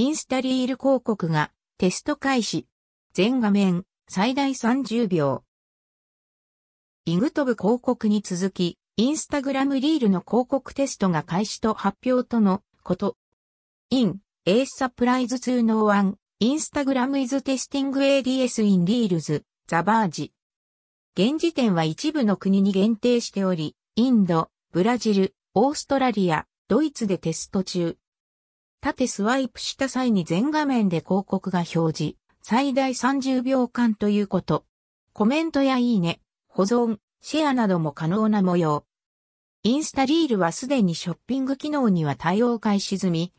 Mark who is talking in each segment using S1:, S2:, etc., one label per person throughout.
S1: インスタリール広告がテスト開始。全画面最大30秒。イグトブ広告に続き、インスタグラムリールの広告テストが開始と発表とのこと。in, a surprise to no one, Instagram is testing ADS in Reels, The Verge. 現時点は一部の国に限定しており、インド、ブラジル、オーストラリア、ドイツでテスト中。縦スワイプした際に全画面で広告が表示、最大30秒間ということ。コメントやいいね、保存、シェアなども可能な模様。インスタリールはすでにショッピング機能には対応開始済み。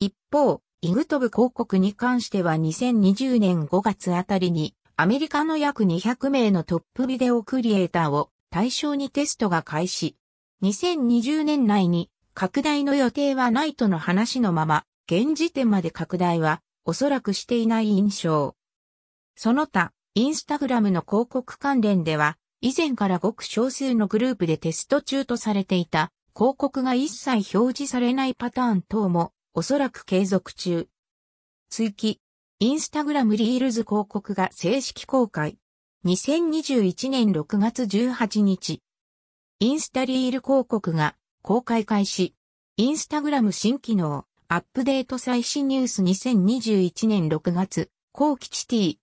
S1: 一方、イグトブ広告に関しては2020年5月あたりにアメリカの約200名のトップビデオクリエイターを対象にテストが開始。2020年内に拡大の予定はないとの話のまま、現時点まで拡大はおそらくしていない印象。その他、インスタグラムの広告関連では、以前からごく少数のグループでテスト中とされていた広告が一切表示されないパターン等もおそらく継続中。追記、インスタグラムリールズ広告が正式公開。2021年6月18日。インスタリール広告が公開開始。インスタグラム新機能、アップデート最新ニュース。2021年6月、後期チティ、